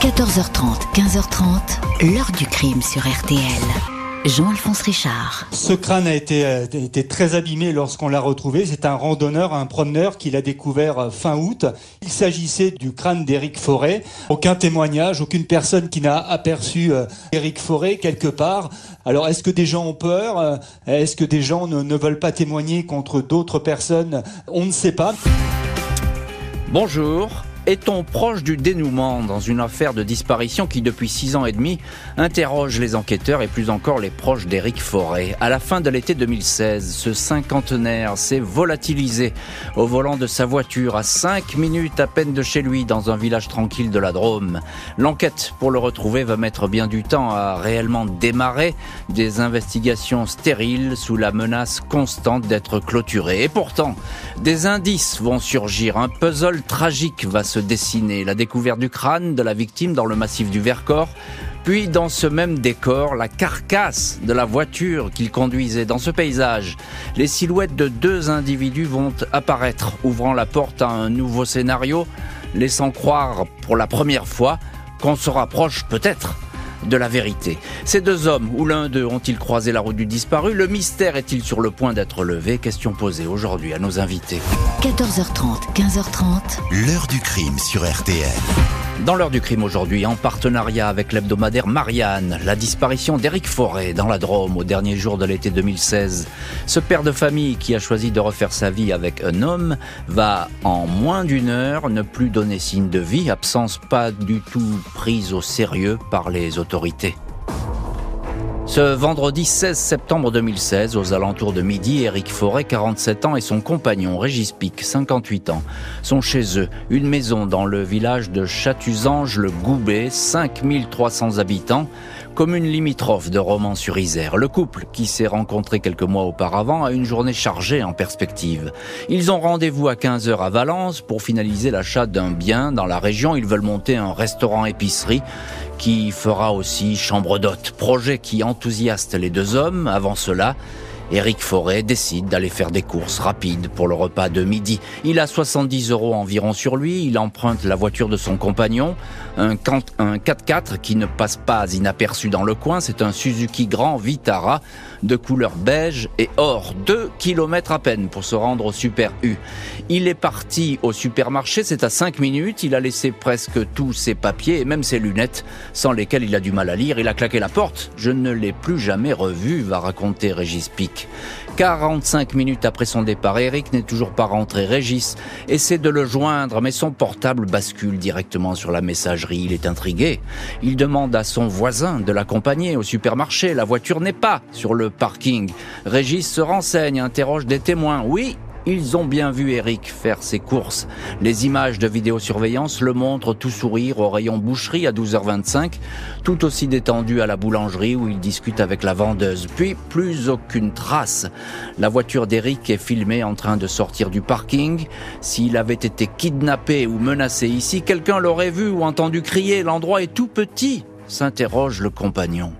14h30, 15h30, l'heure du crime sur RTL. Jean-Alphonse Richard. Ce crâne a été, euh, été très abîmé lorsqu'on l'a retrouvé. C'est un randonneur, un promeneur qui l'a découvert euh, fin août. Il s'agissait du crâne d'Éric Forêt. Aucun témoignage, aucune personne qui n'a aperçu euh, Éric Forêt quelque part. Alors, est-ce que des gens ont peur? Est-ce que des gens ne, ne veulent pas témoigner contre d'autres personnes? On ne sait pas. Bonjour. Est-on proche du dénouement dans une affaire de disparition qui, depuis six ans et demi, interroge les enquêteurs et plus encore les proches d'Éric Forêt? À la fin de l'été 2016, ce cinquantenaire s'est volatilisé au volant de sa voiture à cinq minutes à peine de chez lui dans un village tranquille de la Drôme. L'enquête pour le retrouver va mettre bien du temps à réellement démarrer des investigations stériles sous la menace constante d'être clôturées. Et pourtant, des indices vont surgir. Un puzzle tragique va se dessiner. La découverte du crâne de la victime dans le massif du Vercors, puis dans ce même décor, la carcasse de la voiture qu'il conduisait. Dans ce paysage, les silhouettes de deux individus vont apparaître, ouvrant la porte à un nouveau scénario, laissant croire pour la première fois qu'on se rapproche peut-être de la vérité. Ces deux hommes, ou l'un d'eux, ont-ils croisé la route du disparu? Le mystère est-il sur le point d'être levé? Question posée aujourd'hui à nos invités. 14h30, 15h30. L'heure du crime sur RTL. Dans l'heure du crime aujourd'hui, en partenariat avec l'hebdomadaire Marianne, la disparition d'Éric Forêt dans la Drôme au dernier jour de l'été 2016. Ce père de famille qui a choisi de refaire sa vie avec un homme va en moins d'une heure ne plus donner signe de vie, absence pas du tout prise au sérieux par les autorités. Ce vendredi 16 septembre 2016, aux alentours de midi, Éric Forêt, 47 ans, et son compagnon Régis Pic, 58 ans, sont chez eux, une maison dans le village de Chatuzange-le-Goubet, 5300 habitants, commune limitrophe de Romans-sur-Isère. Le couple, qui s'est rencontré quelques mois auparavant, a une journée chargée en perspective. Ils ont rendez-vous à 15h à Valence pour finaliser l'achat d'un bien dans la région. Ils veulent monter un restaurant-épicerie qui fera aussi chambre d'hôte. Projet qui enthousiaste les deux hommes. Avant cela, Éric Forêt décide d'aller faire des courses rapides pour le repas de midi. Il a 70 euros environ sur lui, il emprunte la voiture de son compagnon, un 4x4 qui ne passe pas inaperçu dans le coin, c'est un Suzuki Grand Vitara de couleur beige et or, 2 km à peine pour se rendre au Super U. Il est parti au supermarché, c'est à 5 minutes, il a laissé presque tous ses papiers et même ses lunettes, sans lesquelles il a du mal à lire, il a claqué la porte. Je ne l'ai plus jamais revu, va raconter Régis Pic. 45 minutes après son départ, Eric n'est toujours pas rentré. Régis essaie de le joindre, mais son portable bascule directement sur la messagerie. Il est intrigué. Il demande à son voisin de l'accompagner au supermarché. La voiture n'est pas sur le parking. Régis se renseigne, interroge des témoins. Oui, ils ont bien vu Eric faire ses courses. Les images de vidéosurveillance le montrent tout sourire au rayon boucherie à 12h25, tout aussi détendu à la boulangerie où il discute avec la vendeuse. Puis plus aucune trace. La voiture d'Eric est filmée en train de sortir du parking. S'il avait été kidnappé ou menacé ici, quelqu'un l'aurait vu ou entendu crier. L'endroit est tout petit, s'interroge le compagnon.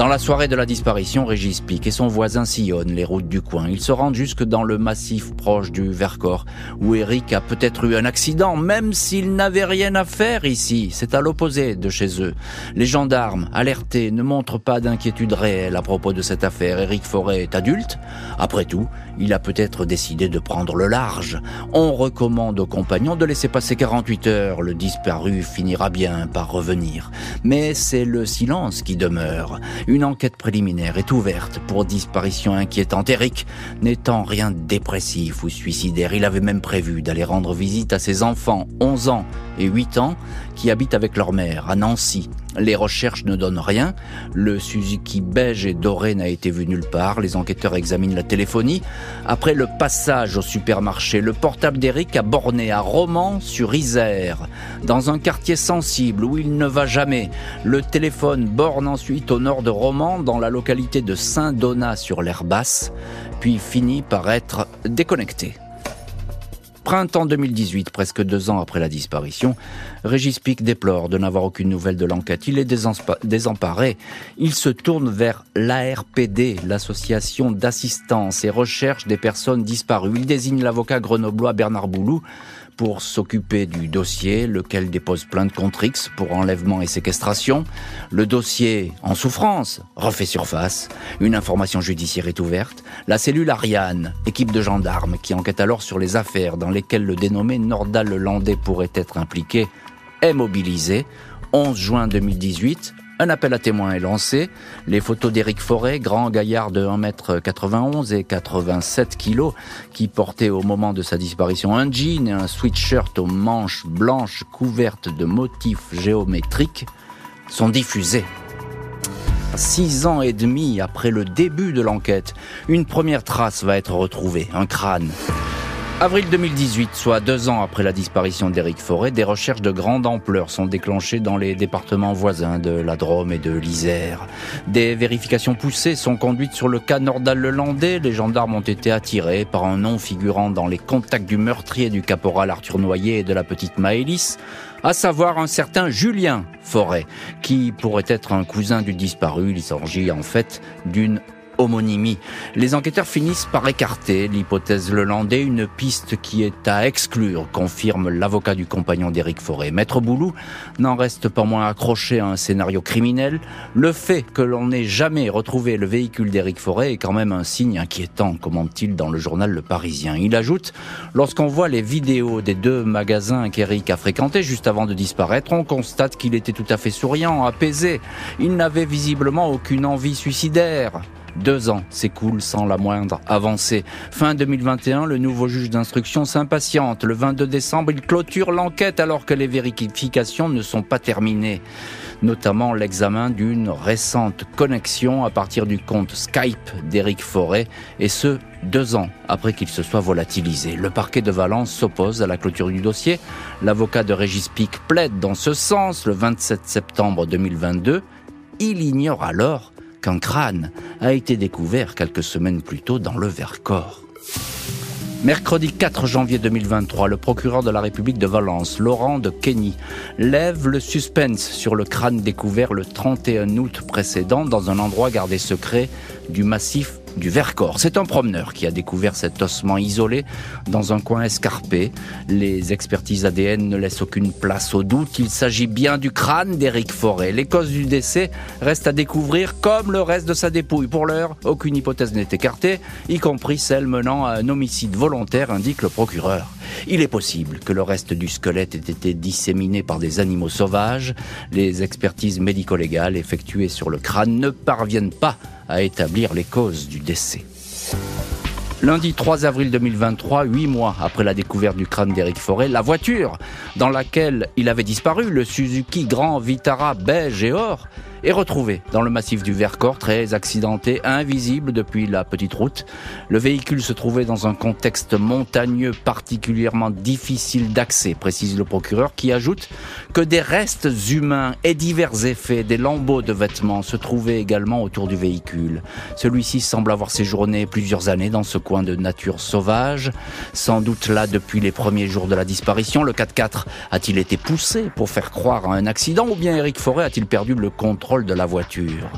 Dans la soirée de la disparition, Régis Pic et son voisin sillonnent les routes du coin. Ils se rendent jusque dans le massif proche du Vercors, où Eric a peut-être eu un accident, même s'il n'avait rien à faire ici. C'est à l'opposé de chez eux. Les gendarmes, alertés, ne montrent pas d'inquiétude réelle à propos de cette affaire. Eric Forêt est adulte. Après tout, il a peut-être décidé de prendre le large. On recommande aux compagnons de laisser passer 48 heures. Le disparu finira bien par revenir. Mais c'est le silence qui demeure. Une enquête préliminaire est ouverte pour disparition inquiétante. Eric n'étant rien de dépressif ou suicidaire, il avait même prévu d'aller rendre visite à ses enfants, 11 ans et 8 ans, qui habitent avec leur mère à Nancy. Les recherches ne donnent rien. Le Suzuki beige et doré n'a été vu nulle part. Les enquêteurs examinent la téléphonie. Après le passage au supermarché, le portable d'Eric a borné à Romans sur Isère, dans un quartier sensible où il ne va jamais. Le téléphone borne ensuite au nord de Romans, dans la localité de Saint-Donat sur l'air basse, puis finit par être déconnecté. Printemps 2018, presque deux ans après la disparition, Régis Pic déplore de n'avoir aucune nouvelle de l'enquête. Il est désemparé. Il se tourne vers l'ARPD, l'association d'assistance et recherche des personnes disparues. Il désigne l'avocat grenoblois Bernard Boulou pour s'occuper du dossier, lequel dépose plainte contre X pour enlèvement et séquestration. Le dossier en souffrance refait surface. Une information judiciaire est ouverte. La cellule Ariane, équipe de gendarmes, qui enquête alors sur les affaires dans lesquelles le dénommé Nordal Landais pourrait être impliqué, est mobilisée. 11 juin 2018, un appel à témoins est lancé. Les photos d'Éric Forêt, grand gaillard de 1m91 et 87 kg, qui portait au moment de sa disparition un jean et un sweatshirt aux manches blanches couvertes de motifs géométriques, sont diffusées. Six ans et demi après le début de l'enquête, une première trace va être retrouvée, un crâne. Avril 2018, soit deux ans après la disparition d'Éric Forêt, des recherches de grande ampleur sont déclenchées dans les départements voisins de la Drôme et de l'Isère. Des vérifications poussées sont conduites sur le cas Nordal-Lelandais. Les gendarmes ont été attirés par un nom figurant dans les contacts du meurtrier du caporal Arthur Noyer et de la petite Maëlys à savoir un certain Julien Forêt, qui pourrait être un cousin du disparu. Il s'agit en fait d'une homonymie. Les enquêteurs finissent par écarter l'hypothèse Lelandais, une piste qui est à exclure, confirme l'avocat du compagnon d'Éric Forêt. Maître Boulou n'en reste pas moins accroché à un scénario criminel. Le fait que l'on n'ait jamais retrouvé le véhicule d'Éric Forêt est quand même un signe inquiétant, commente-t-il dans le journal Le Parisien. Il ajoute, lorsqu'on voit les vidéos des deux magasins qu'Éric a fréquentés juste avant de disparaître, on constate qu'il était tout à fait souriant, apaisé. Il n'avait visiblement aucune envie suicidaire. Deux ans s'écoulent sans la moindre avancée. Fin 2021, le nouveau juge d'instruction s'impatiente. Le 22 décembre, il clôture l'enquête alors que les vérifications ne sont pas terminées notamment l'examen d'une récente connexion à partir du compte Skype d'Éric Forêt, et ce, deux ans après qu'il se soit volatilisé. Le parquet de Valence s'oppose à la clôture du dossier. L'avocat de Régis Pic plaide dans ce sens le 27 septembre 2022. Il ignore alors qu'un crâne a été découvert quelques semaines plus tôt dans le Vercors. Mercredi 4 janvier 2023, le procureur de la République de Valence, Laurent de Kenny, lève le suspense sur le crâne découvert le 31 août précédent dans un endroit gardé secret du massif du Vercors. C'est un promeneur qui a découvert cet ossement isolé dans un coin escarpé. Les expertises ADN ne laissent aucune place au doute. Il s'agit bien du crâne d'Éric Forêt. Les causes du décès restent à découvrir comme le reste de sa dépouille. Pour l'heure, aucune hypothèse n'est écartée, y compris celle menant à un homicide volontaire, indique le procureur. Il est possible que le reste du squelette ait été disséminé par des animaux sauvages. Les expertises médico-légales effectuées sur le crâne ne parviennent pas à établir les causes du décès. Lundi 3 avril 2023, huit mois après la découverte du crâne d'Éric Forêt, la voiture dans laquelle il avait disparu, le Suzuki Grand Vitara beige et or, est retrouvé dans le massif du Vercors, très accidenté, invisible depuis la petite route. Le véhicule se trouvait dans un contexte montagneux particulièrement difficile d'accès, précise le procureur, qui ajoute que des restes humains et divers effets, des lambeaux de vêtements se trouvaient également autour du véhicule. Celui-ci semble avoir séjourné plusieurs années dans ce coin de nature sauvage, sans doute là depuis les premiers jours de la disparition. Le 4x4 a-t-il été poussé pour faire croire à un accident ou bien Eric Forêt a-t-il perdu le contrôle? De la voiture.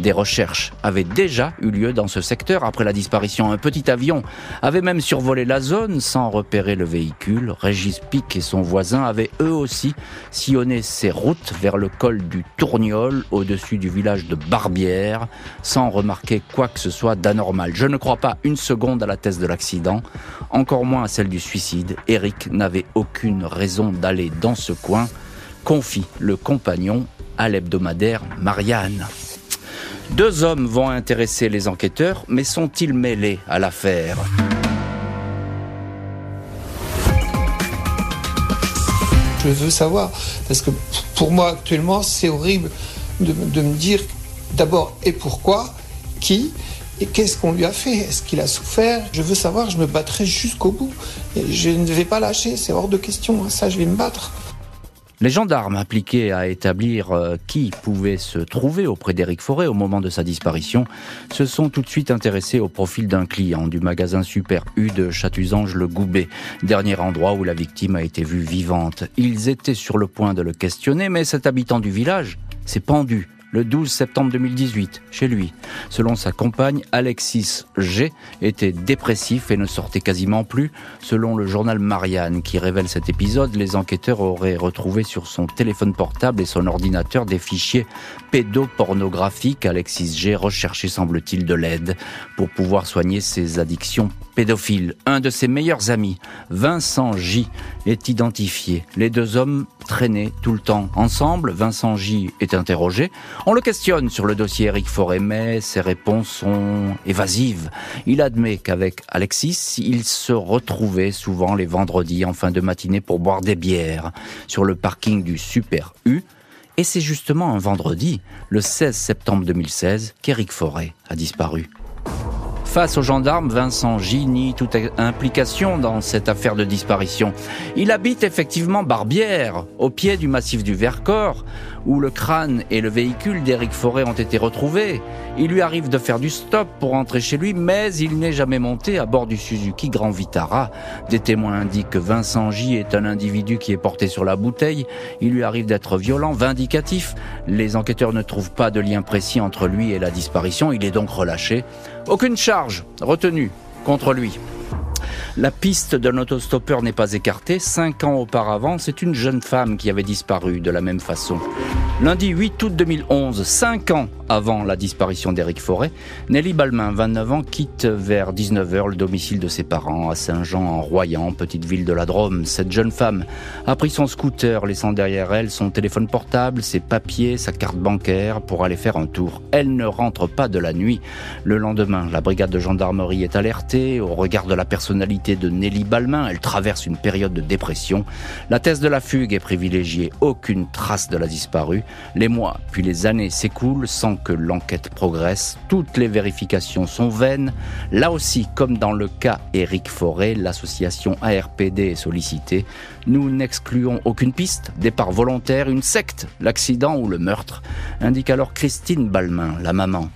Des recherches avaient déjà eu lieu dans ce secteur après la disparition. Un petit avion avait même survolé la zone sans repérer le véhicule. Régis Pic et son voisin avaient eux aussi sillonné ces routes vers le col du Tourniol au-dessus du village de Barbière sans remarquer quoi que ce soit d'anormal. Je ne crois pas une seconde à la thèse de l'accident, encore moins à celle du suicide. Eric n'avait aucune raison d'aller dans ce coin confie le compagnon à l'hebdomadaire Marianne. Deux hommes vont intéresser les enquêteurs, mais sont-ils mêlés à l'affaire? Je veux savoir, parce que pour moi actuellement c'est horrible de, me dire d'abord et pourquoi, qui, et qu'est-ce qu'on lui a fait? Est-ce qu'il a souffert? Je veux savoir, je me battrai jusqu'au bout. Et je ne vais pas lâcher, c'est hors de question. Ça, je vais me battre. Les gendarmes impliqués à établir euh, qui pouvait se trouver auprès d'Éric Forêt au moment de sa disparition se sont tout de suite intéressés au profil d'un client du magasin Super U de Chatusange-le-Goubet, dernier endroit où la victime a été vue vivante. Ils étaient sur le point de le questionner, mais cet habitant du village s'est pendu le 12 septembre 2018, chez lui. Selon sa compagne, Alexis G était dépressif et ne sortait quasiment plus. Selon le journal Marianne qui révèle cet épisode, les enquêteurs auraient retrouvé sur son téléphone portable et son ordinateur des fichiers pédopornographiques. Alexis G recherchait, semble-t-il, de l'aide pour pouvoir soigner ses addictions pédophiles. Un de ses meilleurs amis, Vincent J, est identifié. Les deux hommes traînaient tout le temps ensemble. Vincent J est interrogé. On le questionne sur le dossier Eric Forêt, mais ses réponses sont évasives. Il admet qu'avec Alexis, il se retrouvait souvent les vendredis en fin de matinée pour boire des bières sur le parking du Super U. Et c'est justement un vendredi, le 16 septembre 2016, qu'Éric Forêt a disparu. Face aux gendarmes, Vincent J nie toute implication dans cette affaire de disparition. Il habite effectivement Barbière, au pied du massif du Vercors, où le crâne et le véhicule d'Éric Forêt ont été retrouvés. Il lui arrive de faire du stop pour rentrer chez lui, mais il n'est jamais monté à bord du Suzuki Grand Vitara. Des témoins indiquent que Vincent J est un individu qui est porté sur la bouteille. Il lui arrive d'être violent, vindicatif. Les enquêteurs ne trouvent pas de lien précis entre lui et la disparition. Il est donc relâché. Aucune charge retenue contre lui. La piste d'un autostoppeur n'est pas écartée. Cinq ans auparavant, c'est une jeune femme qui avait disparu de la même façon. Lundi 8 août 2011, cinq ans avant la disparition d'Éric Forêt, Nelly Balmain, 29 ans, quitte vers 19h le domicile de ses parents à Saint-Jean-en-Royan, petite ville de la Drôme. Cette jeune femme a pris son scooter, laissant derrière elle son téléphone portable, ses papiers, sa carte bancaire pour aller faire un tour. Elle ne rentre pas de la nuit. Le lendemain, la brigade de gendarmerie est alertée. Au regard de la personnalité de Nelly Balmain, elle traverse une période de dépression. La thèse de la fugue est privilégiée. Aucune trace de la disparue. Les mois puis les années s'écoulent sans que l'enquête progresse. Toutes les vérifications sont vaines. Là aussi, comme dans le cas Éric Forêt, l'association ARPD est sollicitée. Nous n'excluons aucune piste, départ volontaire, une secte, l'accident ou le meurtre, indique alors Christine Balmain, la maman.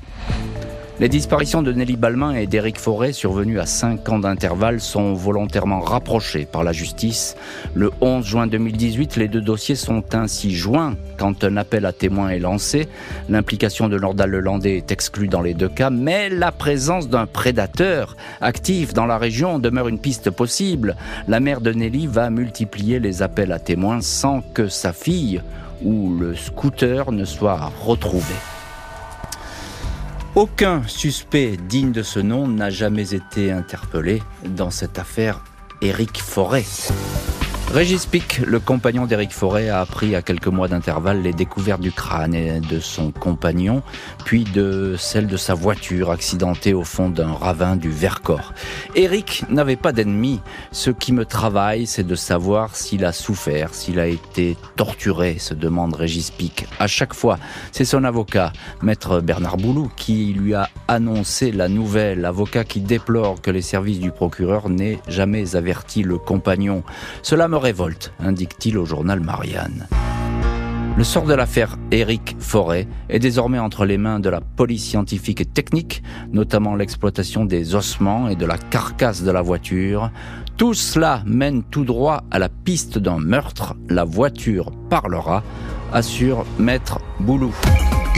Les disparitions de Nelly Balmain et d'Éric Forêt, survenues à 5 ans d'intervalle, sont volontairement rapprochées par la justice. Le 11 juin 2018, les deux dossiers sont ainsi joints quand un appel à témoins est lancé. L'implication de Nordal Lelandais est exclue dans les deux cas, mais la présence d'un prédateur actif dans la région demeure une piste possible. La mère de Nelly va multiplier les appels à témoins sans que sa fille ou le scooter ne soit retrouvé. Aucun suspect digne de ce nom n'a jamais été interpellé dans cette affaire Éric Forêt. Régis Pic, le compagnon d'Éric Forêt, a appris à quelques mois d'intervalle les découvertes du crâne de son compagnon, puis de celle de sa voiture accidentée au fond d'un ravin du Vercors. Éric n'avait pas d'ennemi. Ce qui me travaille, c'est de savoir s'il a souffert, s'il a été torturé, se demande Régis Pic. À chaque fois, c'est son avocat, maître Bernard Boulou, qui lui a annoncé la nouvelle. Avocat qui déplore que les services du procureur n'aient jamais averti le compagnon. Cela me révolte, indique-t-il au journal Marianne. Le sort de l'affaire Éric Forêt est désormais entre les mains de la police scientifique et technique, notamment l'exploitation des ossements et de la carcasse de la voiture. Tout cela mène tout droit à la piste d'un meurtre. La voiture parlera, assure Maître Boulou.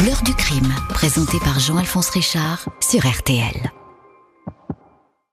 L'heure du crime, présenté par Jean-Alphonse Richard sur RTL.